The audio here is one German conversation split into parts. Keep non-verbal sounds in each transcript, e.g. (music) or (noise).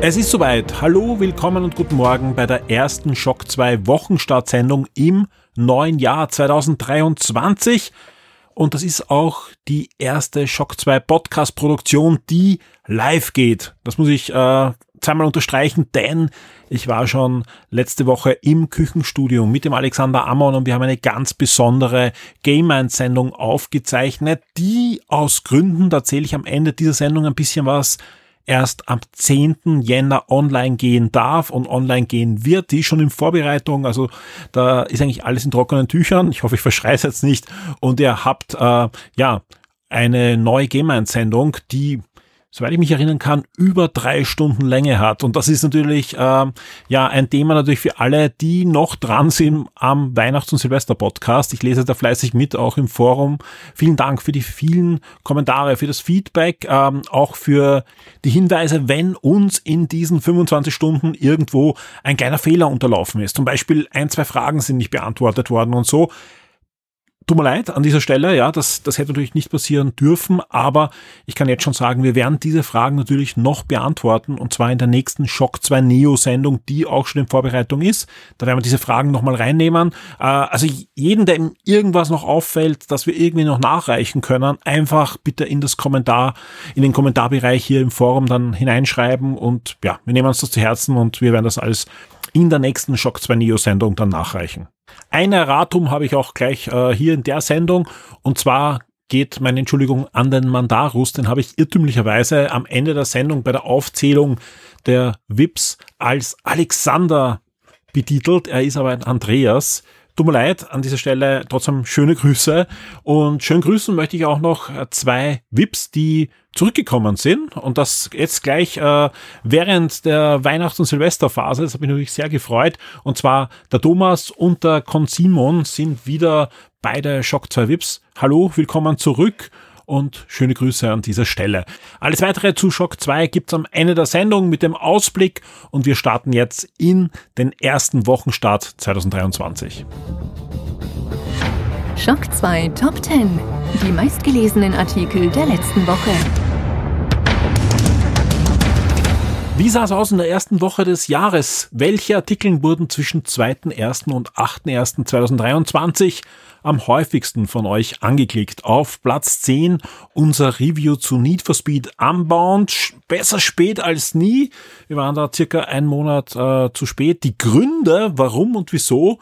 Es ist soweit. Hallo, willkommen und guten Morgen bei der ersten Schock 2 Wochenstartsendung im neuen Jahr 2023. Und das ist auch die erste Schock 2 Podcast Produktion, die live geht. Das muss ich äh, zweimal unterstreichen, denn ich war schon letzte Woche im Küchenstudio mit dem Alexander Ammon und wir haben eine ganz besondere Game Mind Sendung aufgezeichnet, die aus Gründen, da erzähle ich am Ende dieser Sendung ein bisschen was, erst am 10. Jänner online gehen darf und online gehen wird. Die ist schon in Vorbereitung. Also da ist eigentlich alles in trockenen Tüchern. Ich hoffe, ich verschreie es jetzt nicht. Und ihr habt äh, ja eine neue Game-Einsendung, die soweit ich mich erinnern kann, über drei Stunden Länge hat. Und das ist natürlich äh, ja ein Thema natürlich für alle, die noch dran sind am Weihnachts- und Silvester-Podcast. Ich lese da fleißig mit, auch im Forum. Vielen Dank für die vielen Kommentare, für das Feedback, ähm, auch für die Hinweise, wenn uns in diesen 25 Stunden irgendwo ein kleiner Fehler unterlaufen ist. Zum Beispiel ein, zwei Fragen sind nicht beantwortet worden und so tut mir leid an dieser Stelle, ja, das, das hätte natürlich nicht passieren dürfen, aber ich kann jetzt schon sagen, wir werden diese Fragen natürlich noch beantworten und zwar in der nächsten Shock 2 Neo Sendung, die auch schon in Vorbereitung ist. Da werden wir diese Fragen nochmal reinnehmen. Äh, also jeden, der irgendwas noch auffällt, dass wir irgendwie noch nachreichen können, einfach bitte in das Kommentar, in den Kommentarbereich hier im Forum dann hineinschreiben und ja, wir nehmen uns das zu Herzen und wir werden das alles in der nächsten Shock 2 Neo Sendung dann nachreichen. Ein Erratum habe ich auch gleich äh, hier in der Sendung und zwar geht meine Entschuldigung an den Mandarus, den habe ich irrtümlicherweise am Ende der Sendung bei der Aufzählung der Vips als Alexander betitelt. Er ist aber ein Andreas. Tut mir leid, an dieser Stelle trotzdem schöne Grüße. Und schön grüßen möchte ich auch noch zwei VIPs, die zurückgekommen sind. Und das jetzt gleich äh, während der Weihnachts- und Silvesterphase. Das hat mich natürlich sehr gefreut. Und zwar der Thomas und der Consimon sind wieder beide Shock 2 VIPs. Hallo, willkommen zurück und schöne Grüße an dieser Stelle. Alles weitere zu Shock 2 gibt's am Ende der Sendung mit dem Ausblick und wir starten jetzt in den ersten Wochenstart 2023. Schock 2 Top 10. Die meistgelesenen Artikel der letzten Woche. Wie sah es aus in der ersten Woche des Jahres? Welche Artikel wurden zwischen 2.1. und 8.1.2023 am häufigsten von euch angeklickt? Auf Platz 10 unser Review zu Need for Speed Unbound. Besser spät als nie. Wir waren da circa einen Monat äh, zu spät. Die Gründe, warum und wieso,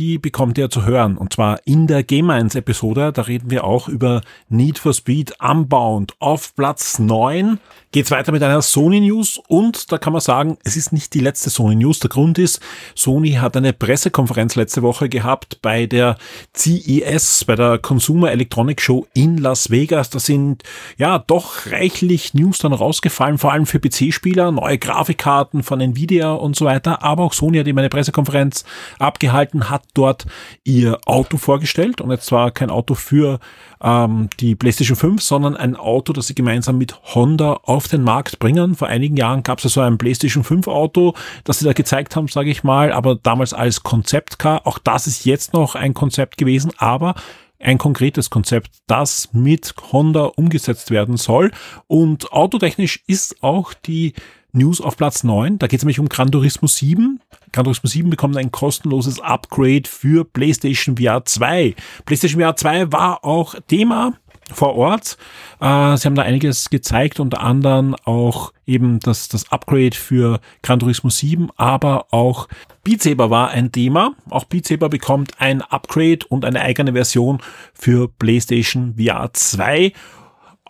die bekommt ihr zu hören. Und zwar in der Game 1 Episode. Da reden wir auch über Need for Speed Unbound. Auf Platz 9 geht's weiter mit einer Sony News. Und da kann man sagen, es ist nicht die letzte Sony News. Der Grund ist, Sony hat eine Pressekonferenz letzte Woche gehabt bei der CES, bei der Consumer Electronic Show in Las Vegas. Da sind ja doch reichlich News dann rausgefallen, vor allem für PC-Spieler, neue Grafikkarten von Nvidia und so weiter. Aber auch Sony hat eben eine Pressekonferenz abgehalten, hat dort ihr Auto vorgestellt und jetzt zwar kein Auto für ähm, die PlayStation 5, sondern ein Auto, das sie gemeinsam mit Honda auf den Markt bringen. Vor einigen Jahren gab es ja so ein PlayStation 5 Auto, das sie da gezeigt haben, sage ich mal, aber damals als Konzeptcar. Auch das ist jetzt noch ein Konzept gewesen, aber ein konkretes Konzept, das mit Honda umgesetzt werden soll. Und autotechnisch ist auch die News auf Platz 9. Da geht es nämlich um Gran Turismo 7. Gran Turismo 7 bekommt ein kostenloses Upgrade für PlayStation VR 2. PlayStation VR 2 war auch Thema vor Ort. Äh, sie haben da einiges gezeigt, unter anderem auch eben das, das Upgrade für Gran Turismo 7, aber auch Beat Saber war ein Thema. Auch Beat Saber bekommt ein Upgrade und eine eigene Version für PlayStation VR 2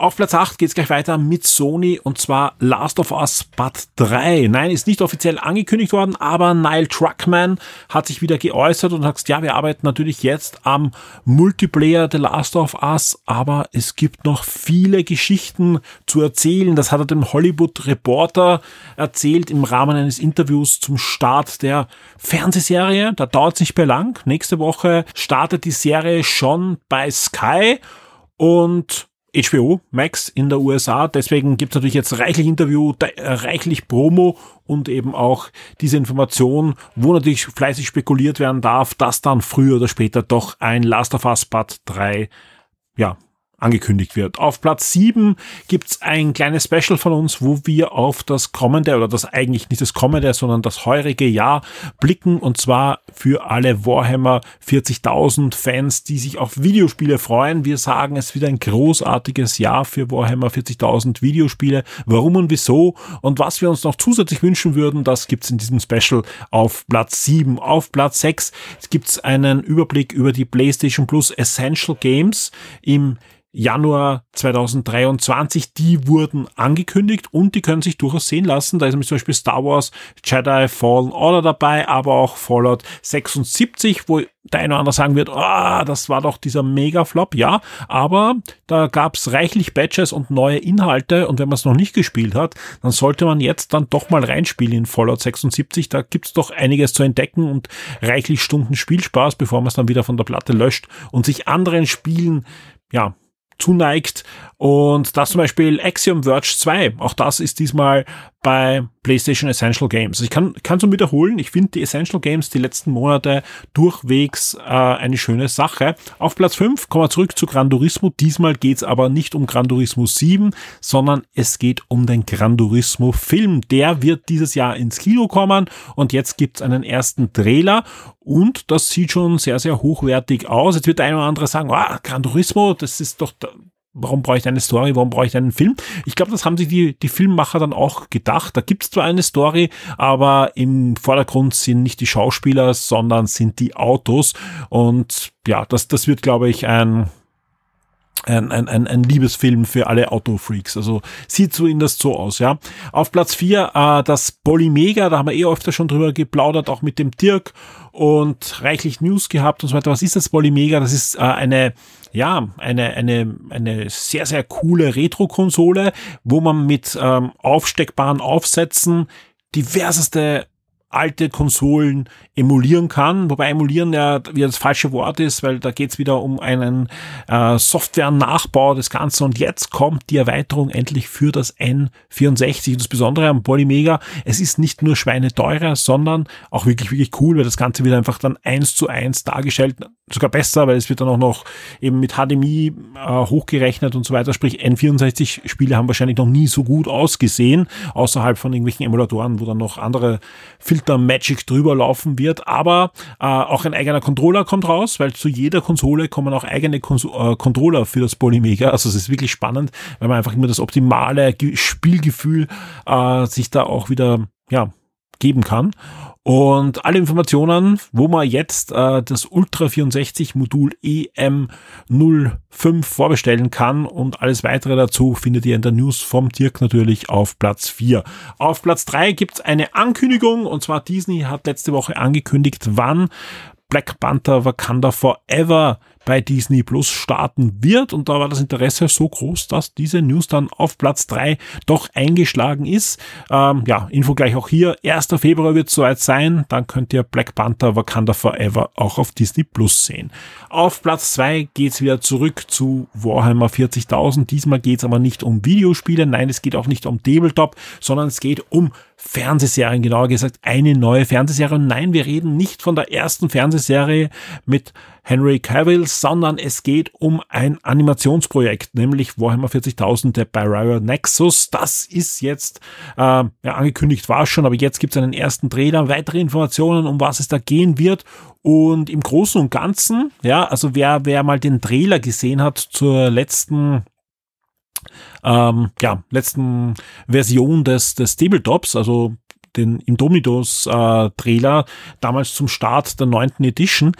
Auf Platz 8 geht's gleich weiter mit Sony und zwar Last of Us Part 3. Nein, ist nicht offiziell angekündigt worden, aber Nile Truckman hat sich wieder geäußert und hat gesagt, ja, wir arbeiten natürlich jetzt am Multiplayer The Last of Us, aber es gibt noch viele Geschichten zu erzählen. Das hat er dem Hollywood Reporter erzählt im Rahmen eines Interviews zum Start der Fernsehserie. Da dauert es nicht mehr lang. Nächste Woche startet die Serie schon bei Sky und HBO Max in der USA. Deswegen gibt es natürlich jetzt reichlich Interview, reichlich Promo und eben auch diese Information, wo natürlich fleißig spekuliert werden darf, dass dann früher oder später doch ein Last of Us Part 3 ja, angekündigt wird. Auf Platz 7 gibt's ein kleines Special von uns, wo wir auf das kommende oder das eigentlich nicht das kommende, sondern das heurige Jahr blicken und zwar für alle Warhammer 40.000 Fans, die sich auf Videospiele freuen. Wir sagen, es wird ein großartiges Jahr für Warhammer 40.000 Videospiele. Warum und wieso und was wir uns noch zusätzlich wünschen würden, das gibt's in diesem Special auf Platz 7. Auf Platz 6 gibt's einen Überblick über die PlayStation Plus Essential Games im Januar 2023, die wurden angekündigt und die können sich durchaus sehen lassen. Da ist nämlich zum Beispiel Star Wars Jedi Fallen Order dabei, aber auch Fallout 76, wo der eine oder andere sagen wird, ah, das war doch dieser Mega-Flop. Ja, aber da gab's reichlich Badges und neue Inhalte und wenn man es noch nicht gespielt hat, dann sollte man jetzt dann doch mal reinspielen in Fallout 76. Da gibt's doch einiges zu entdecken und reichlich Stunden Spielspaß, bevor man es dann wieder von der Platte löscht und sich anderen Spielen ja, zuneigt. Und das zum Beispiel Axiom Verge 2, auch das ist diesmal bei PlayStation Essential Games. Also ich kann, kann so wiederholen, ich finde die Essential Games die letzten Monate durchwegs äh, eine schöne Sache. Auf Platz 5 kommen wir zurück zu Gran Turismo. Diesmal geht's aber nicht um Gran Turismo 7, sondern es geht um den Gran Turismo Film. Der wird dieses Jahr ins Kino kommen und jetzt gibt's einen ersten Trailer und das sieht schon sehr, sehr hochwertig aus. Jetzt wird der eine oder andere sagen, ah, Gran Turismo, das ist doch warum brauche ich eine Story, warum brauche ich einen Film? Ich glaube, das haben sich die, die Filmmacher dann auch gedacht. Da gibt es zwar eine Story, aber im Vordergrund sind nicht die Schauspieler, sondern sind die Autos. Und ja, das, das wird, glaube ich, ein, ein, ein, ein, ein Liebesfilm für alle Autofreaks. Also sieht so in das so aus, ja. Auf Platz 4 äh, das Polymega, da haben wir eh öfter schon drüber geplaudert, auch mit dem Dirk und reichlich News gehabt und so weiter. Was ist das Polymega? Das ist äh, eine ja, eine, eine, eine sehr, sehr coole Retro-Konsole, wo man mit ähm, aufsteckbaren Aufsätzen diverseste alte Konsolen emulieren kann, wobei emulieren ja wieder das falsche Wort ist, weil da geht's wieder um einen äh, Software-Nachbau des Ganzen. Und jetzt kommt die Erweiterung endlich für das N64 und das Besondere am Polymega, es ist nicht nur schweineteurer, sondern auch wirklich, wirklich cool, weil das Ganze wieder einfach dann eins zu eins dargestellt, sogar besser, weil es wird dann auch noch eben mit HDMI äh, hochgerechnet und so weiter, sprich N64-Spiele haben wahrscheinlich noch nie so gut ausgesehen, außerhalb von irgendwelchen Emulatoren, wo dann noch andere Filter Magic drüber laufen wird, aber äh, auch ein eigener Controller kommt raus, weil zu jeder Konsole kommen auch eigene Kons äh, Controller für das Polymega. Also es ist wirklich spannend, weil man einfach immer das optimale Spielgefühl äh, sich da auch wieder ja geben kann. Und alle Informationen, wo man jetzt äh, das Ultra 64 Modul EM05 vorbestellen kann und alles weitere dazu findet ihr in der News vom Dirk natürlich auf Platz 4. Auf Platz 3 gibt es eine Ankündigung und zwar Disney hat letzte Woche angekündigt, wann Black Panther Wakanda Forever bei Disney Plus starten wird. Und da war das Interesse so groß, dass diese News dann auf Platz drei doch eingeschlagen ist. Ähm, ja, Info gleich auch hier. 1. Februar wird es soweit sein. Dann könnt ihr Black Panther Wakanda Forever auch auf Disney Plus sehen. Auf Platz zwei geht's wieder zurück zu Warhammer 40.000. Diesmal geht's aber nicht um Videospiele. Nein, es geht auch nicht um Tabletop, sondern es geht um Fernsehserien, genauer gesagt eine neue Fernsehserie. Und nein, wir reden nicht von der ersten Fernsehserie mit Henry Cavill, sondern es geht um ein Animationsprojekt, nämlich Warhammer 40.000 der Barrier Nexus. Das ist jetzt äh, ja, angekündigt, war schon, aber jetzt gibt es einen ersten Trailer, weitere Informationen, um was es da gehen wird. Und im Großen und Ganzen, ja, also wer, wer mal den Trailer gesehen hat zur letzten ähm, ja, letzten Version des, des Tabletops, also den Indomitus äh, Trailer, damals zum Start der neunten Edition,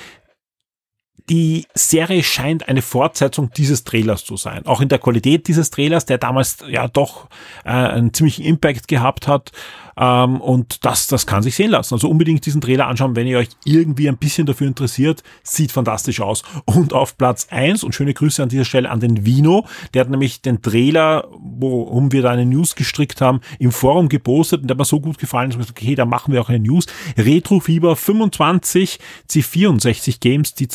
die Serie scheint eine Fortsetzung dieses Trailers zu sein. Auch in der Qualität dieses Trailers, der damals ja doch äh, einen ziemlichen Impact gehabt hat. Ähm, und das, das kann sich sehen lassen. Also unbedingt diesen Trailer anschauen, wenn ihr euch irgendwie ein bisschen dafür interessiert. Sieht fantastisch aus. Und auf Platz eins und schöne Grüße an dieser Stelle an den Vino. Der hat nämlich den Trailer, worum wir da eine News gestrickt haben, im Forum gepostet und der hat mir so gut gefallen, dass wir gesagt, okay, da machen wir auch eine News. Retro Fieber 25 C64 Games, die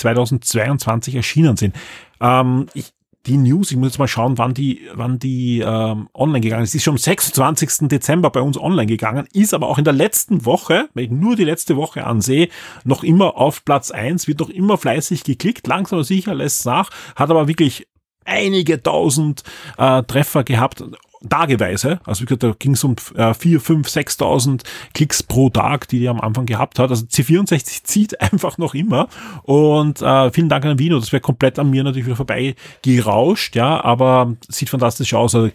2022 erschienen sind. Ähm, ich, die News, ich muss jetzt mal schauen, wann die, wann die ähm, online gegangen ist. Sie ist schon am 26. Dezember bei uns online gegangen, ist aber auch in der letzten Woche, wenn ich nur die letzte Woche ansehe, noch immer auf Platz eins, wird noch immer fleißig geklickt, langsam aber sicher lässt nach, hat aber wirklich einige tausend äh, Treffer gehabt tageweise. Also wie gesagt, da ging es um äh, 4, 5, 6.000 Klicks pro Tag, die die am Anfang gehabt hat. Also C64 zieht (laughs) einfach noch immer. Und äh, vielen Dank an Vino. Das wäre komplett an mir natürlich wieder vorbei gerauscht, ja, aber sieht fantastisch aus. Also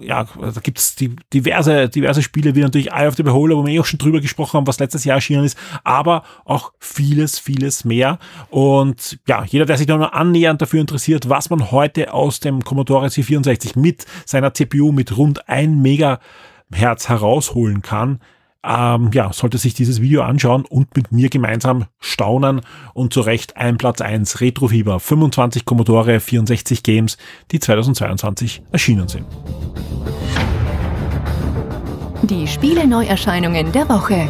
ja, da gibt's die diverse, diverse Spiele, wie natürlich Eye of the Beholder, wo wir eh auch schon drüber gesprochen haben, was letztes Jahr erschienen ist, aber auch vieles, vieles mehr. Und ja, jeder, der sich da nur annähernd dafür interessiert, was man heute aus dem Commodore C64 mit seiner CPU mit rund ein Megahertz herausholen kann, ähm, ja, sollte sich dieses Video anschauen und mit mir gemeinsam staunen und zu Recht ein Platz 1 Retrofieber 25 Commodore 64 Games, die 2022 erschienen sind. Die Spiele Neuerscheinungen der Woche.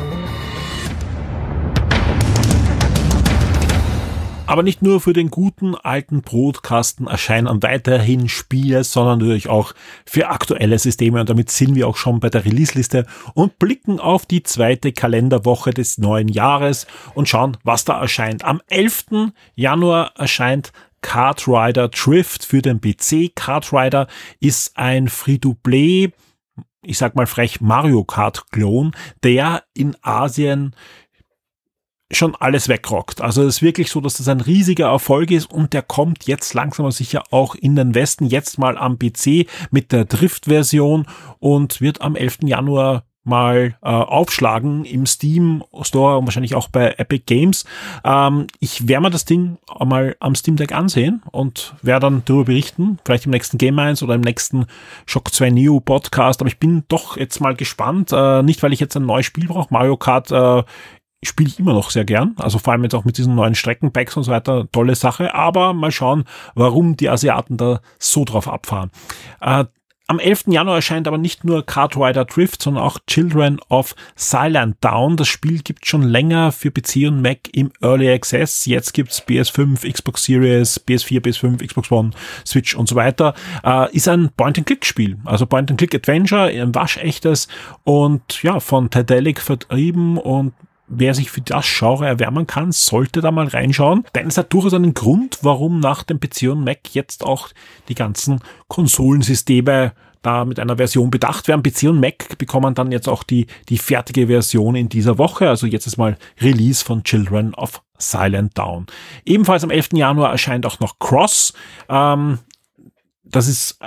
Aber nicht nur für den guten alten Brotkasten erscheinen weiterhin Spiele, sondern natürlich auch für aktuelle Systeme. Und damit sind wir auch schon bei der Release-Liste und blicken auf die zweite Kalenderwoche des neuen Jahres und schauen, was da erscheint. Am 11. Januar erscheint Kart Drift für den PC. Kart ist ein Free-to-Play ich sag mal frech Mario Kart Klon, der in Asien schon alles wegrockt. Also es ist wirklich so, dass das ein riesiger Erfolg ist und der kommt jetzt langsam aber sicher auch in den Westen, jetzt mal am PC mit der Drift-Version und wird am 11. Januar mal äh, aufschlagen im Steam Store und wahrscheinlich auch bei Epic Games. Ähm, ich werde mir das Ding mal am Steam Deck ansehen und werde dann darüber berichten, vielleicht im nächsten Game 1 oder im nächsten Shock 2 Neo Podcast. Aber ich bin doch jetzt mal gespannt, äh, nicht weil ich jetzt ein neues Spiel brauche. Mario Kart äh, spiele ich immer noch sehr gern. Also vor allem jetzt auch mit diesen neuen Streckenpacks und so weiter, tolle Sache. Aber mal schauen, warum die Asiaten da so drauf abfahren. Äh, am 11. Januar erscheint aber nicht nur Kart Rider Drift, sondern auch Children of Silent Down. Das Spiel gibt schon länger für PC und Mac im Early Access. Jetzt gibt's PS5, Xbox Series, PS4, PS5, Xbox One, Switch und so weiter. Äh, ist ein Point-and-Click-Spiel. Also Point-and-Click-Adventure, ein waschechtes und ja, von Tadelic vertrieben und wer sich für das Genre erwärmen kann, sollte da mal reinschauen. Denn es hat durchaus einen Grund, warum nach dem PC und Mac jetzt auch die ganzen Konsolensysteme da mit einer Version bedacht werden. PC und Mac bekommen dann jetzt auch die, die fertige Version in dieser Woche. Also jetzt ist mal Release von Children of Silent Down. Ebenfalls am 11. Januar erscheint auch noch Cross. Ähm, das ist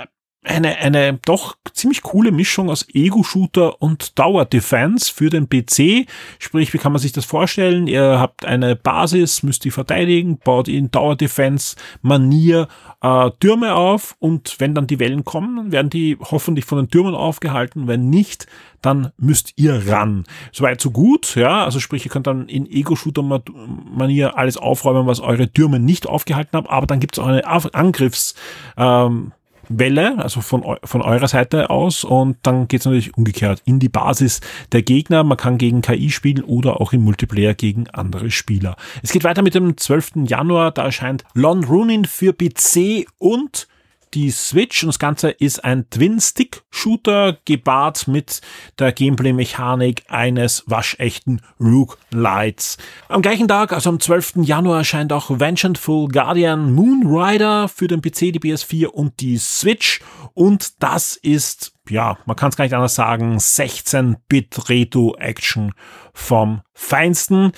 eine, eine doch ziemlich coole Mischung aus Ego-Shooter und Tower-Defense für den PC. Sprich, wie kann man sich das vorstellen? Ihr habt eine Basis, müsst die verteidigen, baut in Tower-Defense-Manier äh, Türme auf und wenn dann die Wellen kommen, werden die hoffentlich von den Türmen aufgehalten. Wenn nicht, dann müsst ihr ran. Soweit so gut, ja. Also sprich, ihr könnt dann in Ego-Shooter-Manier alles aufräumen, was eure Türme nicht aufgehalten haben, aber dann gibt es auch eine Angriffs- ähm, Welle, also von, von eurer Seite aus und dann geht es natürlich umgekehrt in die Basis der Gegner. Man kann gegen KI spielen oder auch im Multiplayer gegen andere Spieler. Es geht weiter mit dem 12. Januar, da erscheint Lon Runin für PC und die Switch und das Ganze ist ein Twin-Stick-Shooter gepaart mit der Gameplay-Mechanik eines waschechten Rook Lights. Am gleichen Tag, also am 12. Januar, erscheint auch Vengeful Guardian Moon Rider für den PC, die PS4 und die Switch und das ist ja, man kann es gar nicht anders sagen, 16-Bit Retro-Action vom Feinsten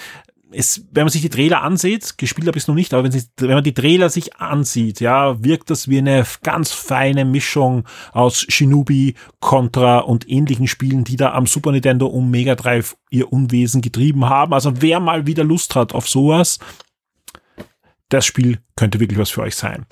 es, wenn man sich die Trailer ansieht, gespielt habe ich es noch nicht, aber wenn, man die Trailer sich ansieht, ja, wirkt das wie eine ganz feine Mischung aus Shinobi, Contra und ähnlichen Spielen, die da am Super Nintendo und Mega Drive ihr Unwesen getrieben haben. Also wer mal wieder Lust hat auf sowas, das Spiel könnte wirklich was für euch sein.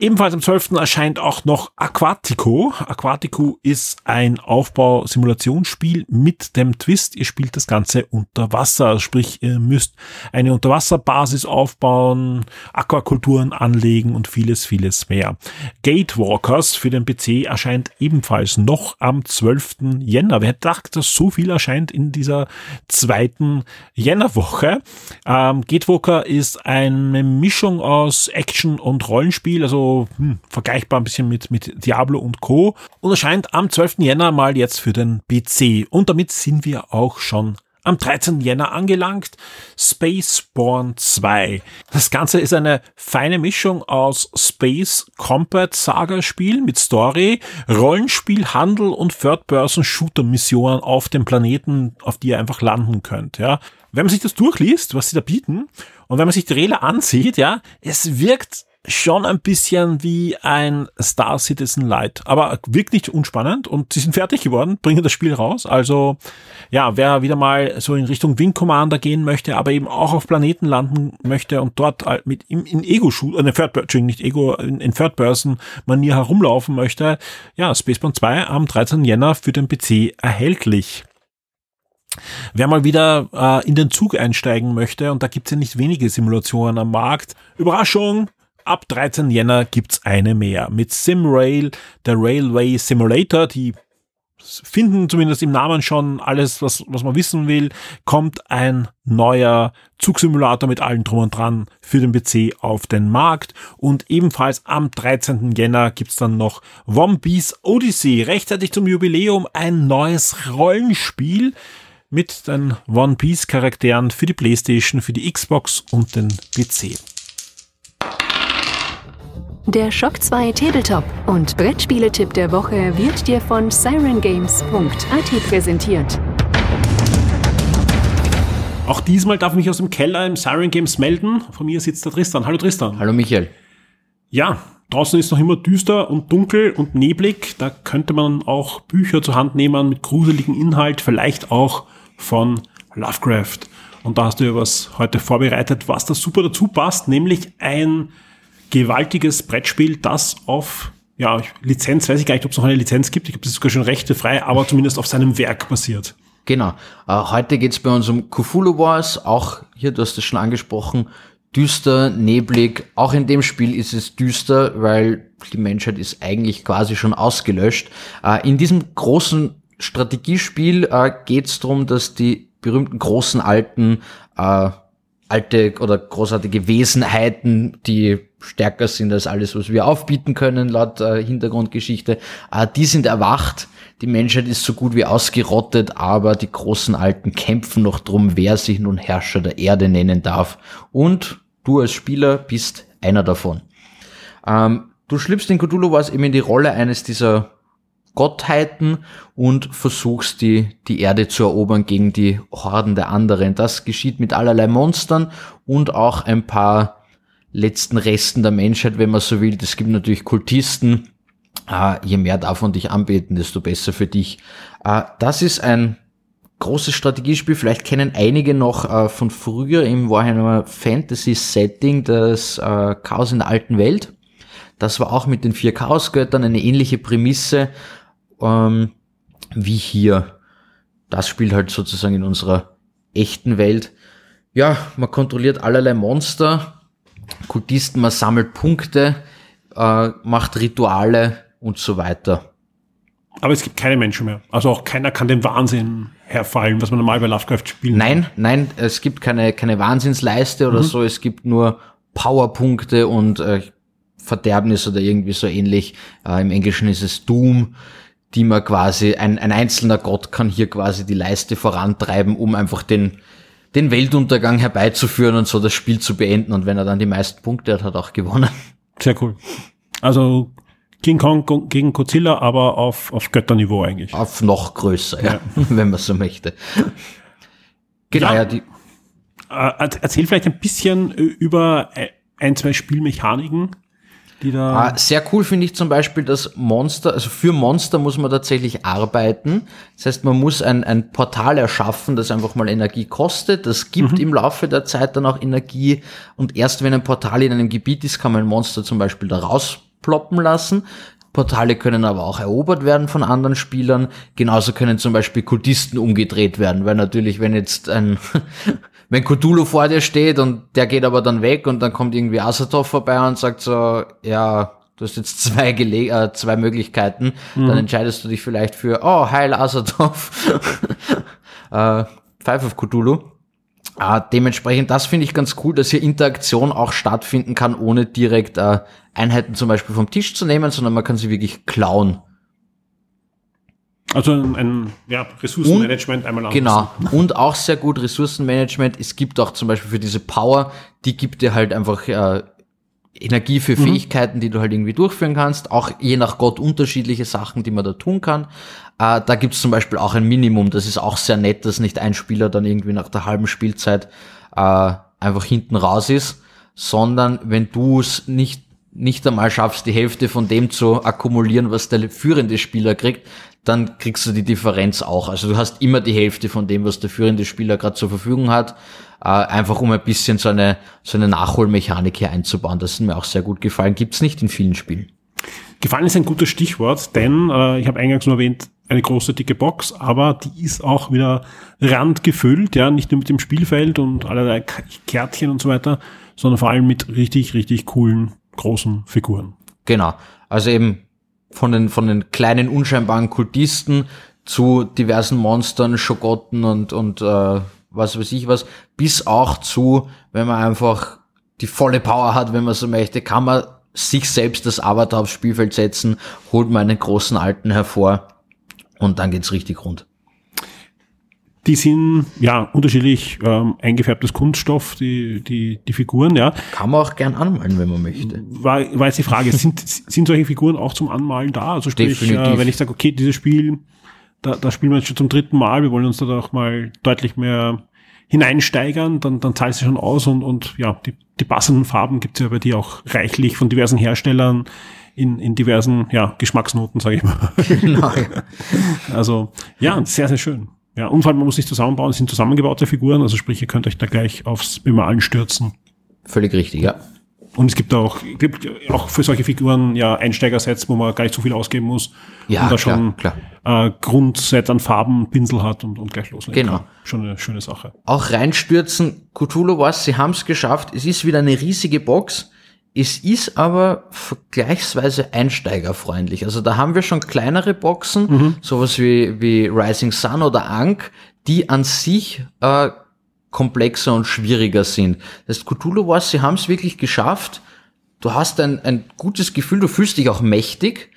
Ebenfalls am 12. erscheint auch noch Aquatico. Aquatico ist ein Aufbau-Simulationsspiel mit dem Twist. Ihr spielt das Ganze unter Wasser, sprich ihr müsst eine Unterwasserbasis aufbauen, Aquakulturen anlegen und vieles, vieles mehr. Gatewalkers für den PC erscheint ebenfalls noch am 12. Jänner. Wer dachte, dass so viel erscheint in dieser zweiten Jännerwoche? Ähm, Gatewalker ist eine Mischung aus Action und Rollenspiel, also hm, vergleichbar ein bisschen mit, mit Diablo und Co. Und erscheint am 12. Jänner mal jetzt für den PC. Und damit sind wir auch schon am 13. Jänner angelangt. Spaceborne 2. Das Ganze ist eine feine Mischung aus Space Combat Saga Spiel mit Story, Rollenspiel, Handel und Third-Person-Shooter-Missionen auf dem Planeten, auf die ihr einfach landen könnt, ja. Wenn man sich das durchliest, was sie da bieten, und wenn man sich die Trailer ansieht, ja, es wirkt schon ein bisschen wie ein Star Citizen Light, aber wirklich unspannend und sie sind fertig geworden, bringen das Spiel raus. Also ja, wer wieder mal so in Richtung Wing Commander gehen möchte, aber eben auch auf Planeten landen möchte und dort mit in, in Ego Shoot, äh, Third Person, nicht Ego, in, in Third Person Manier herumlaufen möchte, ja, Spaceborne 2 am 13. Jänner für den PC erhältlich. Wer mal wieder äh, in den Zug einsteigen möchte, und da gibt's ja nicht wenige Simulationen am Markt, Überraschung, Ab 13 Jänner gibt's eine mehr. Mit SimRail, der Railway Simulator, die finden zumindest im Namen schon alles, was, was man wissen will, kommt ein neuer Zugsimulator mit allem drum und dran für den PC auf den Markt. Und ebenfalls am 13. Jänner gibt's dann noch One Piece Odyssey, rechtzeitig zum Jubiläum ein neues Rollenspiel mit den One Piece Charakteren für die Playstation, für die Xbox und den PC. Der Shock 2 Tabletop und Brettspieletipp der Woche wird dir von sirengames.at präsentiert. Auch diesmal darf ich mich aus dem Keller im Siren Games melden. Von mir sitzt der Tristan. Hallo Tristan. Hallo Michael. Ja, draußen ist noch immer düster und dunkel und neblig. Da könnte man auch Bücher zur Hand nehmen mit gruseligem Inhalt, vielleicht auch von Lovecraft. Und da hast du ja was heute vorbereitet, was da super dazu passt, nämlich ein gewaltiges Brettspiel, das auf ja, Lizenz, weiß ich gar nicht, ob es noch eine Lizenz gibt. Ich glaube, das ist sogar schon rechtefrei, aber zumindest auf seinem Werk basiert. Genau. Äh, heute geht's bei uns um Cthulhu Wars. Auch hier, du hast es schon angesprochen, düster, neblig. Auch in dem Spiel ist es düster, weil die Menschheit ist eigentlich quasi schon ausgelöscht. Äh, in diesem großen Strategiespiel äh, geht's darum, dass die berühmten großen alten äh, alte oder großartige Wesenheiten, die stärker sind als alles, was wir aufbieten können, laut äh, Hintergrundgeschichte. Äh, die sind erwacht. Die Menschheit ist so gut wie ausgerottet, aber die großen Alten kämpfen noch drum, wer sich nun Herrscher der Erde nennen darf. Und du als Spieler bist einer davon. Ähm, du schlüpfst in Cthulhu Wars eben in die Rolle eines dieser Gottheiten und versuchst die, die Erde zu erobern gegen die Horden der anderen. Das geschieht mit allerlei Monstern und auch ein paar letzten Resten der Menschheit, wenn man so will. Es gibt natürlich Kultisten. Äh, je mehr davon dich anbeten, desto besser für dich. Äh, das ist ein großes Strategiespiel. Vielleicht kennen einige noch äh, von früher im Warhammer Fantasy Setting das äh, Chaos in der alten Welt. Das war auch mit den vier Chaosgöttern eine ähnliche Prämisse ähm, wie hier. Das spielt halt sozusagen in unserer echten Welt. Ja, man kontrolliert allerlei Monster, Kultisten, man sammelt Punkte, äh, macht Rituale und so weiter. Aber es gibt keine Menschen mehr. Also auch keiner kann den Wahnsinn herfallen, was man normal bei Lovecraft spielt. Nein, nein, es gibt keine, keine Wahnsinnsleiste oder mhm. so. Es gibt nur Powerpunkte und äh, Verderbnis oder irgendwie so ähnlich. Äh, Im Englischen ist es Doom, die man quasi, ein, ein einzelner Gott kann hier quasi die Leiste vorantreiben, um einfach den, den Weltuntergang herbeizuführen und so das Spiel zu beenden. Und wenn er dann die meisten Punkte hat, hat er auch gewonnen. Sehr cool. Also King Kong gegen Godzilla, aber auf, auf Götterniveau eigentlich. Auf noch größer, ja, ja. (laughs) wenn man so möchte. Genau, ja, ja die. Äh, erzähl vielleicht ein bisschen über ein, zwei Spielmechaniken, die da. Ah, sehr cool finde ich zum Beispiel, dass Monster, also für Monster muss man tatsächlich arbeiten. Das heißt, man muss ein, ein Portal erschaffen, das einfach mal Energie kostet. Das gibt im Laufe der Zeit dann auch Energie. Und erst wenn ein Portal in einem Gebiet ist, kann man ein Monster zum Beispiel da rausploppen lassen. Portale können aber auch erobert werden von anderen Spielern. Genauso können zum Beispiel Kultisten umgedreht werden, weil natürlich, wenn jetzt ein, (laughs) wenn Cthulhu vor dir steht und der geht aber dann weg und dann kommt irgendwie Asatov vorbei und sagt so, ja, du hast jetzt zwei, Gele äh, zwei Möglichkeiten, dann entscheidest du dich vielleicht für, oh, heil Asatov, (laughs) äh, Five of Cthulhu. Äh, dementsprechend, das finde ich ganz cool, dass hier Interaktion auch stattfinden kann, ohne direkt äh, Einheiten zum Beispiel vom Tisch zu nehmen, sondern man kann sie wirklich klauen. Also ein, ein ja, Ressourcenmanagement einmal Genau. (laughs) Und auch sehr gut Ressourcenmanagement. Es gibt auch zum Beispiel für diese Power, die gibt dir halt einfach äh, Energie für Fähigkeiten, die du halt irgendwie durchführen kannst. Auch je nach Gott unterschiedliche Sachen, die man da tun kann. Äh, da gibt's zum Beispiel auch ein Minimum. Das ist auch sehr nett, dass nicht ein Spieler dann irgendwie nach der halben Spielzeit äh, einfach hinten raus ist, sondern wenn du es nicht nicht einmal schaffst, die Hälfte von dem zu akkumulieren, was der führende Spieler kriegt, dann kriegst du die Differenz auch. Also du hast immer die Hälfte von dem, was der führende Spieler gerade zur Verfügung hat, äh, einfach um ein bisschen so eine, so eine Nachholmechanik hier einzubauen. Das ist mir auch sehr gut gefallen. Gibt's nicht in vielen Spielen. Gefallen ist ein gutes Stichwort, denn äh, ich habe eingangs nur erwähnt, eine große dicke Box, aber die ist auch wieder randgefüllt, ja, nicht nur mit dem Spielfeld und allerlei Kärtchen und so weiter, sondern vor allem mit richtig, richtig coolen großen Figuren. Genau. Also eben von den, von den kleinen unscheinbaren Kultisten zu diversen Monstern, Schogotten und, und äh, was weiß ich was, bis auch zu, wenn man einfach die volle Power hat, wenn man so möchte, kann man sich selbst das Avatar aufs Spielfeld setzen, holt man einen großen Alten hervor und dann geht's richtig rund. Die sind ja unterschiedlich ähm, eingefärbtes Kunststoff, die, die, die Figuren, ja. Kann man auch gern anmalen, wenn man möchte. War, war jetzt die Frage, (laughs) sind, sind solche Figuren auch zum Anmalen da? Also sprich, äh, wenn ich sage, okay, dieses Spiel, da, da spielen wir jetzt schon zum dritten Mal, wir wollen uns da doch mal deutlich mehr hineinsteigern, dann, dann zahlt sie schon aus und, und ja, die, die passenden Farben gibt es ja bei dir auch reichlich von diversen Herstellern in, in diversen ja, Geschmacksnoten, sage ich mal. Genau. (laughs) Also ja, sehr, sehr schön. Ja, und vor allem, man muss nicht zusammenbauen, es sind zusammengebaute Figuren, also sprich, ihr könnt euch da gleich aufs Bemalen stürzen. Völlig richtig, ja. Und es gibt auch, gibt auch für solche Figuren ja Einsteigersets, wo man gar nicht so viel ausgeben muss. Ja, und da klar, schon klar. Äh, Grundset an Farben, Pinsel hat und, und gleich loslegen Genau. kann. Schon eine schöne Sache. auch reinstürzen. Cthulhu was, sie haben es geschafft. Es ist wieder eine riesige Box. Es ist aber vergleichsweise einsteigerfreundlich. Also da haben wir schon kleinere Boxen, sowas wie, wie Rising Sun oder Ankh, die an sich äh, komplexer und schwieriger sind. Das heißt, Cthulhu Wars, sie haben es wirklich geschafft. Du hast ein, ein gutes Gefühl, du fühlst dich auch mächtig,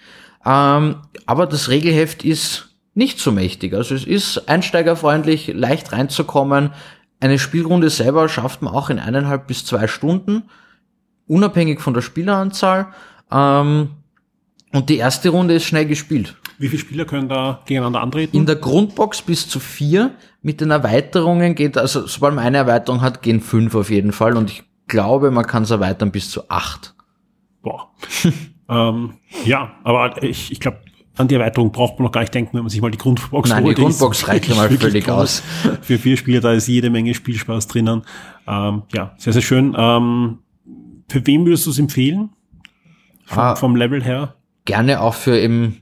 ähm, aber das Regelheft ist nicht so mächtig. Also es ist einsteigerfreundlich, leicht reinzukommen. Eine Spielrunde selber schafft man auch in eineinhalb bis zwei Stunden, unabhängig von der Spieleranzahl. Ähm, und die erste Runde ist schnell gespielt. Wie viele Spieler können da gegeneinander antreten? In der Grundbox bis zu vier. Mit den Erweiterungen geht, also sobald man eine Erweiterung hat, gehen fünf auf jeden Fall. Und ich glaube, man kann es erweitern bis zu acht. Boah. (laughs) ähm, ja, aber ich, ich glaube, an die Erweiterung braucht man noch gar nicht denken, wenn man sich mal die Grundbox Nein, die holt. ist Grundbox reicht ja mal völlig aus. Für vier Spieler, da ist jede Menge Spielspaß drinnen. Ähm, ja, sehr, sehr schön. Ähm, für wen würdest du es empfehlen? Vom, Ah. vom Level her? Gerne auch für eben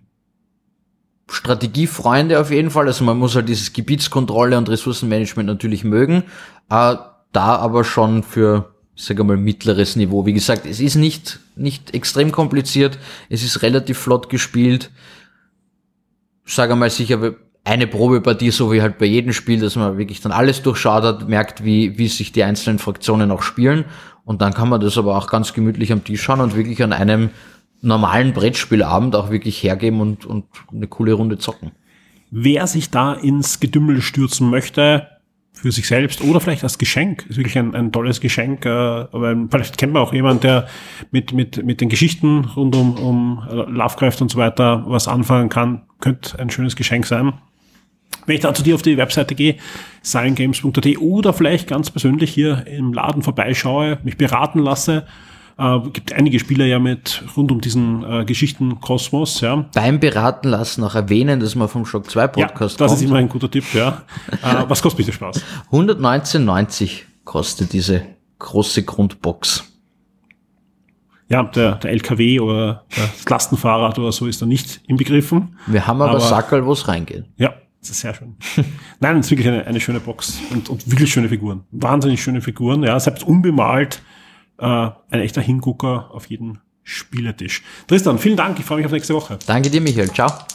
Strategiefreunde auf jeden Fall. Also man muss halt dieses Gebietskontrolle und Ressourcenmanagement natürlich mögen. Äh, da aber schon für, sage mal, mittleres Niveau. Wie gesagt, es ist nicht, nicht extrem kompliziert. Es ist relativ flott gespielt. Ich sage mal sicher, eine Probepartie, so wie halt bei jedem Spiel, dass man wirklich dann alles durchschaut hat, merkt, wie, wie sich die einzelnen Fraktionen auch spielen. Und dann kann man das aber auch ganz gemütlich am Tisch schauen und wirklich an einem normalen Brettspielabend auch wirklich hergeben und, und eine coole Runde zocken. Wer sich da ins Gedümmel stürzen möchte, für sich selbst oder vielleicht als Geschenk, ist wirklich ein, ein tolles Geschenk, äh, aber vielleicht kennt man auch jemand, der mit, mit, mit den Geschichten rund um, um Lovecraft und so weiter was anfangen kann, könnte ein schönes Geschenk sein. Wenn ich da zu dir auf die Webseite gehe, sciengames.at oder vielleicht ganz persönlich hier im Laden vorbeischaue, mich beraten lasse Äh, gibt einige Spiele ja mit rund um diesen äh, Geschichtenkosmos, ja. Beim Beraten lassen auch erwähnen, dass man vom Shock 2 Podcast ja, das kommt. ist immer ein guter Tipp, ja. äh, was kostet bitte Spaß? (laughs) 119,90 kostet diese große Grundbox. Ja, der, der LKW oder das Lastenfahrrad oder so ist da nicht inbegriffen. Wir haben aber, aber Sackerl, wo es reingeht. Ja, das ist sehr schön. (laughs) Nein, es ist wirklich eine, eine schöne Box und, und wirklich schöne Figuren. Wahnsinnig schöne Figuren, ja, selbst unbemalt, äh, ein echter Hingucker auf jeden Spieletisch. Tristan, vielen Dank, ich freue mich auf nächste Woche. Danke dir, Michael. Ciao.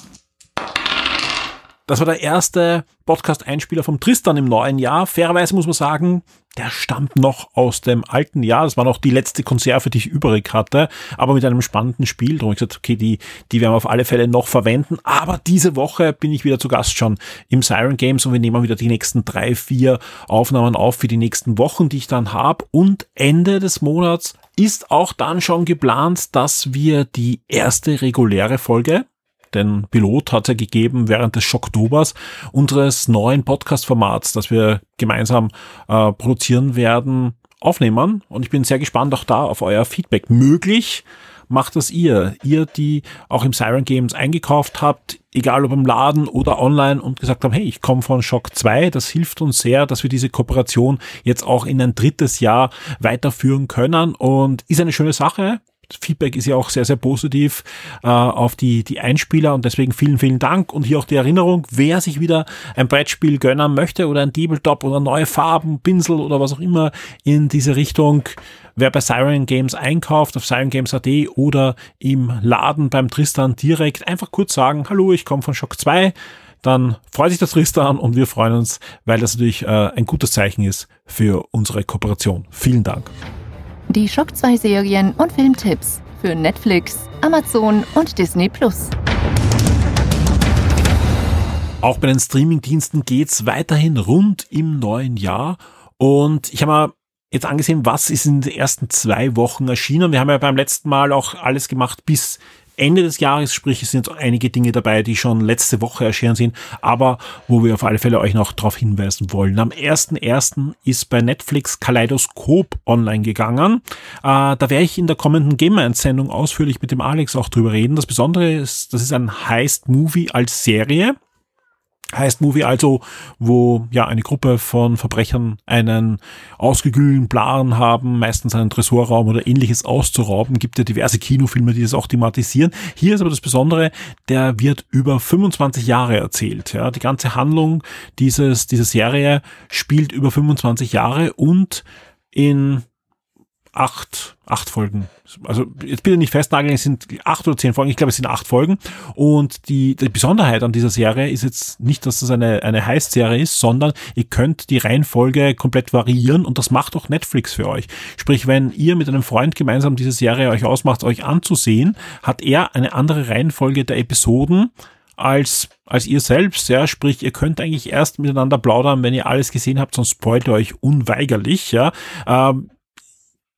Das war der erste Podcast-Einspieler vom Tristan im neuen Jahr. Fairerweise muss man sagen, der stammt noch aus dem alten Jahr. Das war noch die letzte Konserve, die ich übrig hatte, aber mit einem spannenden Spiel. Darum habe ich gesagt, okay, die, die werden wir auf alle Fälle noch verwenden. Aber diese Woche bin ich wieder zu Gast schon im Siren Games und wir nehmen wieder die nächsten drei, vier Aufnahmen auf für die nächsten Wochen, die ich dann habe. Und Ende des Monats ist auch dann schon geplant, dass wir die erste reguläre Folge den Pilot hat ja gegeben während des Schocktobers unseres neuen Podcast-Formats, das wir gemeinsam äh, produzieren werden, aufnehmen. Und ich bin sehr gespannt auch da auf euer Feedback. Möglich macht das ihr. Ihr, die auch im Siren Games eingekauft habt, egal ob im Laden oder online und gesagt haben, hey, ich komme von Shock 2. Das hilft uns sehr, dass wir diese Kooperation jetzt auch in ein drittes Jahr weiterführen können und ist eine schöne Sache. Feedback ist ja auch sehr, sehr positiv äh, auf die, die Einspieler und deswegen vielen, vielen Dank. Und hier auch die Erinnerung, wer sich wieder ein Brettspiel gönnen möchte oder ein Tabletop oder neue Farben, Pinsel oder was auch immer in diese Richtung, wer bei Siren Games einkauft, auf sirengames.at oder im Laden beim Tristan direkt einfach kurz sagen, hallo, ich komme von Shock 2 dann freut sich das Tristan und wir freuen uns, weil das natürlich äh, ein gutes Zeichen ist für unsere Kooperation. Vielen Dank. Die Shock 2 Serien und Filmtipps für Netflix, Amazon und Disney Plus. Auch bei den Streamingdiensten geht's weiterhin rund im neuen Jahr und ich habe mal jetzt angesehen, was ist in den ersten zwei Wochen erschienen. Wir haben ja beim letzten Mal auch alles gemacht bis Ende des Jahres, sprich es sind einige Dinge dabei, die schon letzte Woche erschienen sind, aber wo wir auf alle Fälle euch noch darauf hinweisen wollen. Am 1.1. ist bei Netflix Kaleidoskop online gegangen. Äh, da werde ich in der kommenden Gamer-Sendung ausführlich mit dem Alex auch drüber reden. Das Besondere ist, das ist ein Heist-Movie als Serie heißt Movie also, wo ja eine Gruppe von Verbrechern einen ausgegühlten Plan haben, meistens einen Tresorraum oder ähnliches auszurauben. Gibt ja diverse Kinofilme, die das auch thematisieren. Hier ist aber das Besondere, der wird über 25 Jahre erzählt. Ja, die ganze Handlung dieses dieser Serie spielt über 25 Jahre und in acht, acht Folgen. Also jetzt bitte nicht festnageln, es sind acht oder zehn Folgen, ich glaube es sind acht Folgen. Und die, die Besonderheit an dieser Serie ist jetzt nicht, dass das eine, eine Heist-Serie ist, sondern ihr könnt die Reihenfolge komplett variieren und das macht auch Netflix für euch. Sprich, wenn ihr mit einem Freund gemeinsam diese Serie euch ausmacht, euch anzusehen, hat er eine andere Reihenfolge der Episoden als, als ihr selbst, ja, sprich, ihr könnt eigentlich erst miteinander plaudern, wenn ihr alles gesehen habt, sonst spoilt ihr euch unweigerlich, ja. Ähm,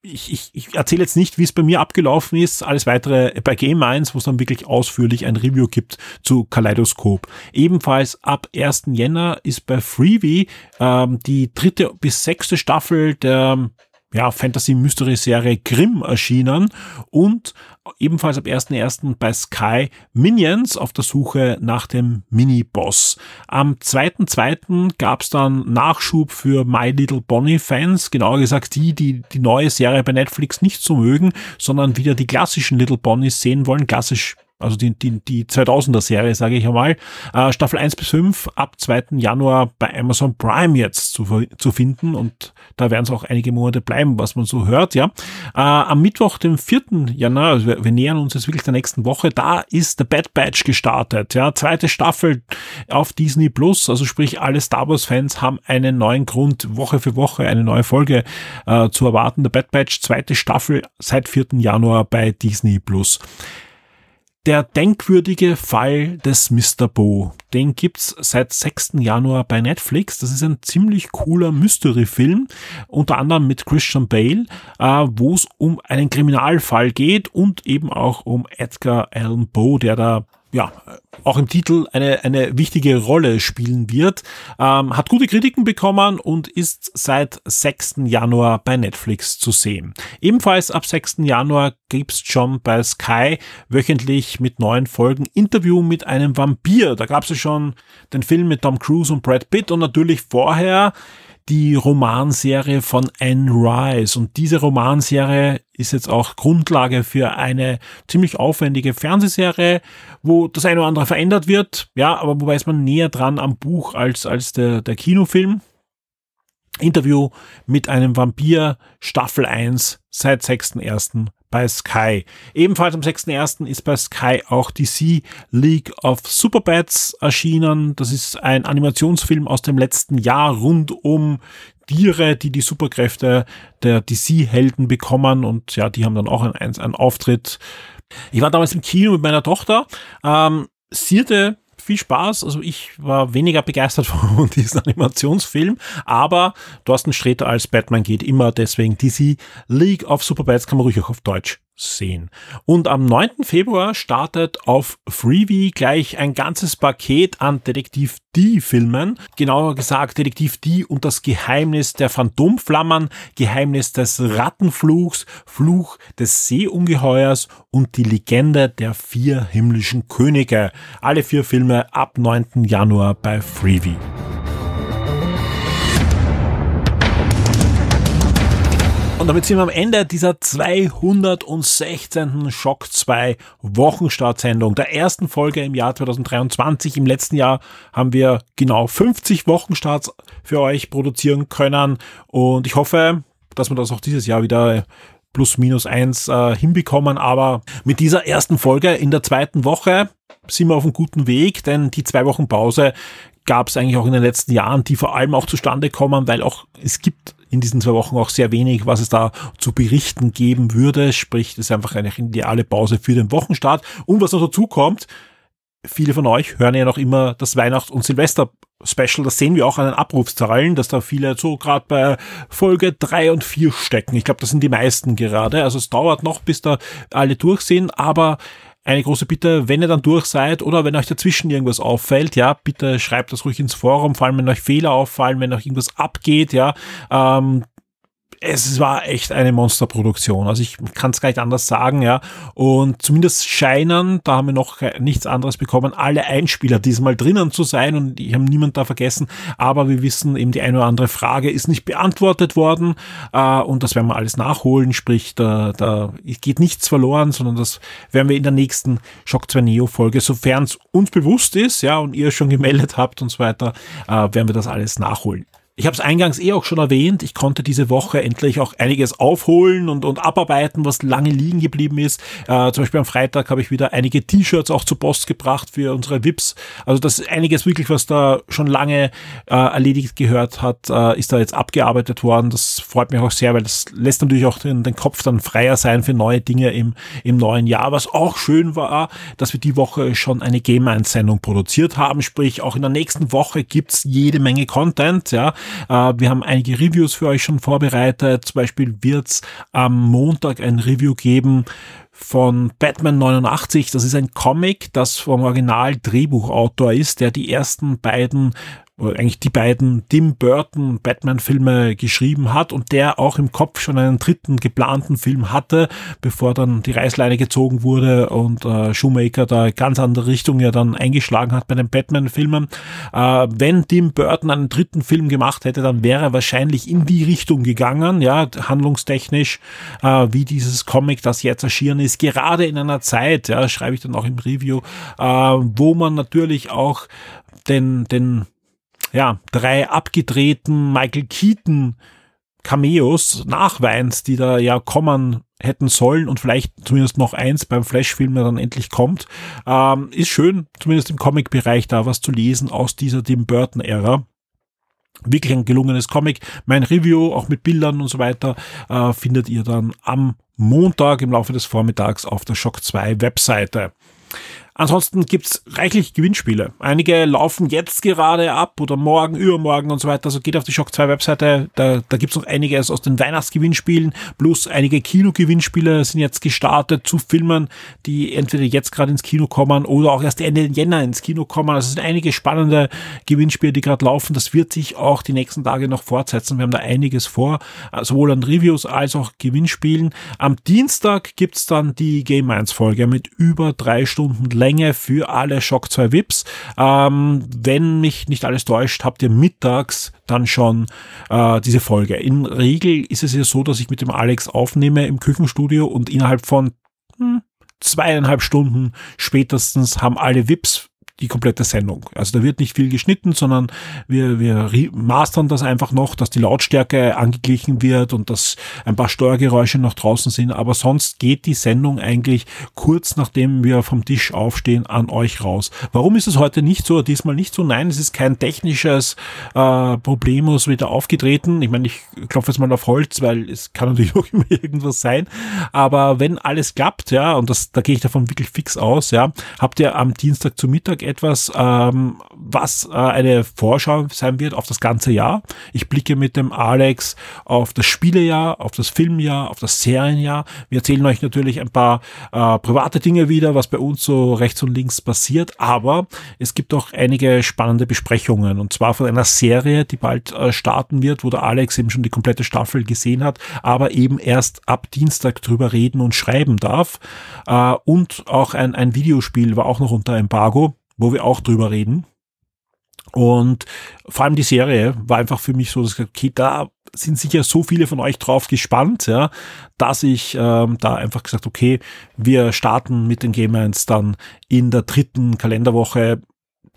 ich, ich, ich erzähle jetzt nicht, wie es bei mir abgelaufen ist. Alles weitere bei Game 1, wo es dann wirklich ausführlich ein Review gibt zu Kaleidoskop. Ebenfalls ab 1. Jänner ist bei Freebie ähm, die dritte bis sechste Staffel der ja, Fantasy-Mystery-Serie Grimm erschienen und ebenfalls ab 1.1. bei Sky Minions auf der Suche nach dem Mini-Boss. Am 2.2. gab es dann Nachschub für My Little Bonnie-Fans, genauer gesagt die, die die neue Serie bei Netflix nicht so mögen, sondern wieder die klassischen Little Bonnies sehen wollen, klassisch also die, die, die 2000er Serie, sage ich einmal. Äh, Staffel 1 bis 5 ab 2. Januar bei Amazon Prime jetzt zu, zu finden und da werden es auch einige Monate bleiben, was man so hört, ja. Äh, am Mittwoch, dem 4. Januar, also wir, wir nähern uns jetzt wirklich der nächsten Woche, da ist The Bad Batch gestartet, ja. Zweite Staffel auf Disney Plus, also sprich alle Star Wars Fans haben einen neuen Grund, Woche für Woche eine neue Folge äh, zu erwarten. The Bad Batch, zweite Staffel seit 4. Januar bei Disney Plus. Der denkwürdige Fall des Mr. Bo, den gibt's seit 6. Januar bei Netflix. Das ist ein ziemlich cooler Mystery-Film, unter anderem mit Christian Bale, äh, wo es um einen Kriminalfall geht und eben auch um Edgar Allan Poe, der da ja, auch im Titel eine, eine wichtige Rolle spielen wird. Ähm, hat gute Kritiken bekommen und ist seit 6. Januar bei Netflix zu sehen. Ebenfalls ab 6. Januar gibt's schon bei Sky wöchentlich mit neuen Folgen Interview mit einem Vampir. Da gab's ja schon den Film mit Tom Cruise und Brad Pitt und natürlich vorher die Romanserie von Anne Rice. Und diese Romanserie ist jetzt auch Grundlage für eine ziemlich aufwendige Fernsehserie, wo das eine oder andere verändert wird. Ja, aber wobei ist man näher dran am Buch als, als der, der Kinofilm. Interview mit einem Vampir, Staffel 1, seit 6.1 bei Sky. Ebenfalls am 6.1. ist bei Sky auch DC League of Superbats erschienen. Das ist ein Animationsfilm aus dem letzten Jahr rund um Tiere, die die Superkräfte der DC-Helden bekommen und ja, die haben dann auch einen, einen Auftritt. Ich war damals im Kino mit meiner Tochter. Ähm, sie hatte viel Spaß. Also ich war weniger begeistert (laughs) von diesem Animationsfilm, aber Thorsten Sträter als Batman geht immer, deswegen DC League of Superbats kann man ruhig auch auf Deutsch sehen. Und am 9. Februar startet auf Freebie gleich ein ganzes Paket an Detektiv D-Filmen. Genauer gesagt Detektiv D und das Geheimnis der Phantomflammern, Geheimnis des Rattenfluchs, Fluch des Seeungeheuers und die Legende der vier himmlischen Könige. Alle vier Filme ab 9. Januar bei Freebie. Und damit sind wir am Ende dieser 216. Schock 2 Wochenstartsendung, der ersten Folge im Jahr 2023. Im letzten Jahr haben wir genau 50 Wochenstarts für euch produzieren können und ich hoffe, dass wir das auch dieses Jahr wieder plus minus eins äh, hinbekommen. Aber mit dieser ersten Folge in der zweiten Woche sind wir auf einem guten Weg, denn die zwei Wochen Pause gab es eigentlich auch in den letzten Jahren, die vor allem auch zustande kommen, weil auch es gibt in diesen zwei Wochen auch sehr wenig, was es da zu berichten geben würde. Sprich, das ist einfach eine ideale Pause für den Wochenstart. Und was noch dazu kommt, viele von euch hören ja noch immer das Weihnachts- und Silvester-Special. Das sehen wir auch an den Abrufszahlen, dass da viele so gerade bei Folge drei und vier stecken. Ich glaube, das sind die meisten gerade. Also es dauert noch, bis da alle durch sind, aber eine große Bitte, wenn ihr dann durch seid oder wenn euch dazwischen irgendwas auffällt, ja, bitte schreibt das ruhig ins Forum, vor allem wenn euch Fehler auffallen, wenn euch irgendwas abgeht, ja, ähm, es war echt eine Monsterproduktion. Also ich kann es gar nicht anders sagen, ja. Und zumindest scheinen, da haben wir noch nichts anderes bekommen, alle Einspieler diesmal drinnen zu sein und ich habe niemand da vergessen. Aber wir wissen eben, die eine oder andere Frage ist nicht beantwortet worden äh, und das werden wir alles nachholen. Sprich, da, da geht nichts verloren, sondern das werden wir in der nächsten Shock 2 Neo Folge, sofern es uns bewusst ist, ja, und ihr schon gemeldet habt und so weiter, äh, werden wir das alles nachholen. Ich habe es eingangs eh auch schon erwähnt, ich konnte diese Woche endlich auch einiges aufholen und, und abarbeiten, was lange liegen geblieben ist. Äh, zum Beispiel am Freitag habe ich wieder einige T-Shirts auch zur Post gebracht für unsere VIPs. Also das ist einiges wirklich, was da schon lange äh, erledigt gehört hat, äh, ist da jetzt abgearbeitet worden. Das freut mich auch sehr, weil das lässt natürlich auch den, den Kopf dann freier sein für neue Dinge im, im neuen Jahr. Was auch schön war, dass wir die Woche schon eine Game-Einsendung produziert haben, sprich auch in der nächsten Woche gibt's jede Menge Content, ja. Äh, wir haben einige Reviews für euch schon vorbereitet. Zum Beispiel wird's am Montag ein Review geben von Batman 89. Das ist ein Comic, das vom Original Drehbuchautor ist, der die ersten beiden eigentlich die beiden Tim Burton Batman-Filme geschrieben hat und der auch im Kopf schon einen dritten geplanten Film hatte, bevor dann die Reißleine gezogen wurde und äh, Shoemaker da ganz andere Richtung ja dann eingeschlagen hat bei den Batman-Filmen. Äh, wenn Tim Burton einen dritten Film gemacht hätte, dann wäre er wahrscheinlich in die Richtung gegangen, ja, handlungstechnisch, äh, wie dieses Comic, das jetzt erschienen ist, gerade in einer Zeit, ja, schreibe ich dann auch im Review, äh, wo man natürlich auch den, den ja, drei abgedrehten Michael Keaton Cameos nachweins, die da ja kommen hätten sollen und vielleicht zumindest noch eins beim Flash-Film, der dann endlich kommt. Ähm, ist schön, zumindest im Comic-Bereich da was zu lesen aus dieser Tim Burton-Ära. Wirklich ein gelungenes Comic. Mein Review, auch mit Bildern und so weiter, äh, findet ihr dann am Montag im Laufe des Vormittags auf der Shock 2 Webseite. Ansonsten gibt's reichlich Gewinnspiele. Einige laufen jetzt gerade ab oder morgen, übermorgen und so weiter. Also geht auf die Shock 2 Webseite, da, da gibt's noch einiges aus den Weihnachtsgewinnspielen, plus einige Kinogewinnspiele sind jetzt gestartet zu Filmen, die entweder jetzt gerade ins Kino kommen oder auch erst Ende Jänner ins Kino kommen. Also es sind einige spannende Gewinnspiele, die gerade laufen. Das wird sich auch die nächsten Tage noch fortsetzen. Wir haben da einiges vor, sowohl an Reviews als auch Gewinnspielen. Am Dienstag gibt's dann die Game 1 Folge mit über drei Stunden Länge für alle Shock 2 VIPs. Ähm, wenn mich nicht alles täuscht, habt ihr mittags dann schon äh, diese Folge. In Regel ist es ja so, dass ich mit dem Alex aufnehme im Küchenstudio und innerhalb von hm, zweieinhalb Stunden spätestens haben alle VIPs die komplette Sendung. Also da wird nicht viel geschnitten, sondern wir, wir mastern das einfach noch, dass die Lautstärke angeglichen wird und dass ein paar Steuergeräusche noch draußen sind. Aber sonst geht die Sendung eigentlich kurz nachdem wir vom Tisch aufstehen an euch raus. Warum ist es heute nicht so, diesmal nicht so? Nein, es ist kein technisches äh, Problemus wieder aufgetreten. Ich meine, ich klopfe jetzt mal auf Holz, weil es kann natürlich auch (laughs) immer irgendwas sein. Aber wenn alles klappt, ja, und das, da gehe ich davon wirklich fix aus, ja, habt ihr am Dienstag zu Mittag etwas, ähm, was äh, eine Vorschau sein wird auf das ganze Jahr. Ich blicke mit dem Alex auf das Spielejahr, auf das Filmjahr, auf das Serienjahr. Wir erzählen euch natürlich ein paar äh, private Dinge wieder, was bei uns so rechts und links passiert, aber es gibt auch einige spannende Besprechungen und zwar von einer Serie, die bald äh, starten wird, wo der Alex eben schon die komplette Staffel gesehen hat, aber eben erst ab Dienstag drüber reden und schreiben darf. Äh, und auch ein, ein Videospiel war auch noch unter Embargo wo wir auch drüber reden. Und vor allem die Serie war einfach für mich so, dass ich, okay, da sind sicher so viele von euch drauf gespannt, ja, dass ich ähm, da einfach gesagt, okay, wir starten mit den Game 1 dann in der dritten Kalenderwoche.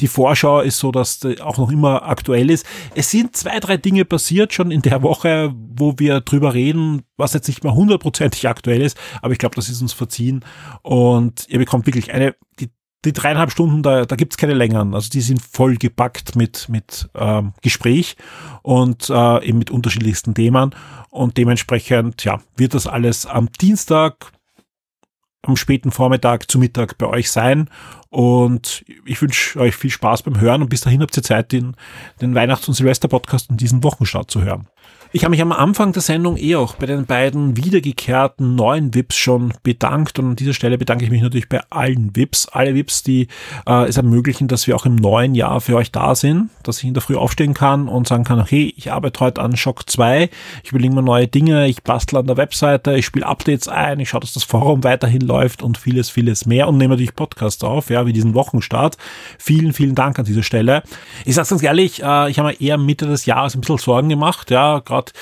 Die Vorschau ist so, dass die auch noch immer aktuell ist. Es sind zwei, drei Dinge passiert schon in der Woche, wo wir drüber reden, was jetzt nicht mehr hundertprozentig aktuell ist, aber ich glaube, das ist uns verziehen. Und ihr bekommt wirklich eine, die die dreieinhalb Stunden, da, da gibt's keine längeren. Also die sind voll gepackt mit, mit ähm, Gespräch und äh, eben mit unterschiedlichsten Themen. Und dementsprechend, ja, wird das alles am Dienstag, am späten Vormittag zu Mittag bei euch sein. Und ich wünsche euch viel Spaß beim Hören und bis dahin habt ihr Zeit, den, den Weihnachts- und Silvester-Podcast und diesen Wochenstart zu hören. Ich habe mich am Anfang der Sendung eh auch bei den beiden wiedergekehrten neuen VIPs schon bedankt und an dieser Stelle bedanke ich mich natürlich bei allen VIPs, alle VIPs, die äh, es ermöglichen, dass wir auch im neuen Jahr für euch da sind, dass ich in der Früh aufstehen kann und sagen kann, hey, ich arbeite heute an Shock 2, ich überlege mir neue Dinge, ich bastle an der Webseite, ich spiele Updates ein, ich schaue, dass das Forum weiterhin läuft und vieles, vieles mehr und nehme natürlich Podcasts auf, ja, wie diesen Wochenstart. Vielen, vielen Dank an dieser Stelle. Ich sage ganz ehrlich, äh, ich habe mir eher Mitte des Jahres ein bisschen Sorgen gemacht, ja, gerade gerade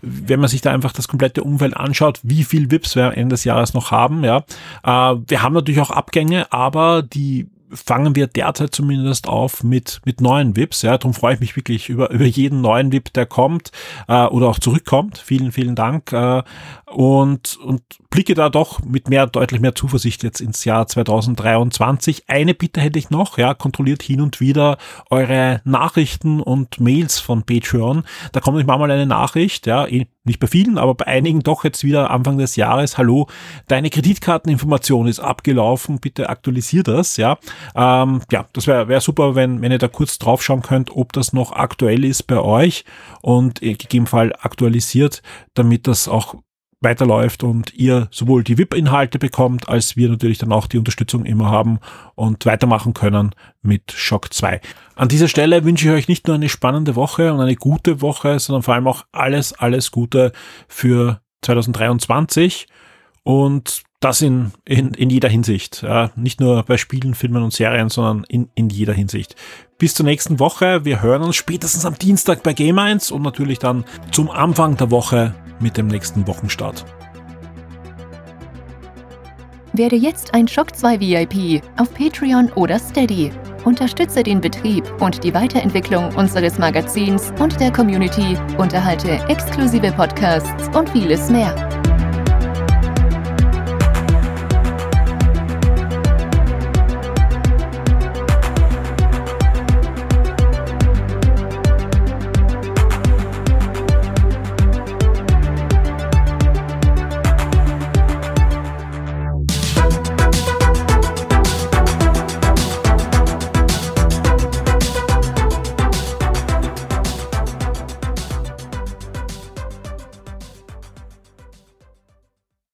wenn man sich da einfach das komplette Umfeld anschaut, wie viel VIPs wir Ende des Jahres noch haben, ja. Äh, wir haben natürlich auch Abgänge, aber die fangen wir derzeit zumindest auf mit, mit neuen VIPs. Ja, darum freue ich mich wirklich über, über jeden neuen VIP, der kommt äh, oder auch zurückkommt. Vielen, vielen Dank. Äh, und, und blicke da doch mit mehr, deutlich mehr Zuversicht jetzt ins Jahr 2023. Eine Bitte hätte ich noch, ja, kontrolliert hin und wieder eure Nachrichten und Mails von Patreon. Da kommt euch mal eine Nachricht, ja, nicht bei vielen, aber bei einigen doch jetzt wieder Anfang des Jahres. Hallo, deine Kreditkarteninformation ist abgelaufen, bitte aktualisier das, ja. Ähm, ja, das wäre wär super, wenn, wenn ihr da kurz draufschauen könnt, ob das noch aktuell ist bei euch und gegebenenfalls aktualisiert, damit das auch weiterläuft und ihr sowohl die VIP-Inhalte bekommt, als wir natürlich dann auch die Unterstützung immer haben und weitermachen können mit Shock 2. An dieser Stelle wünsche ich euch nicht nur eine spannende Woche und eine gute Woche, sondern vor allem auch alles, alles Gute für 2023 und das in, in, in jeder Hinsicht. Ja, nicht nur bei Spielen, Filmen und Serien, sondern in, in jeder Hinsicht. Bis zur nächsten Woche. Wir hören uns spätestens am Dienstag bei Game 1 und natürlich dann zum Anfang der Woche mit dem nächsten Wochenstart. Werde jetzt ein Shock 2 VIP auf Patreon oder Steady. Unterstütze den Betrieb und die Weiterentwicklung unseres Magazins und der Community, unterhalte exklusive Podcasts und vieles mehr.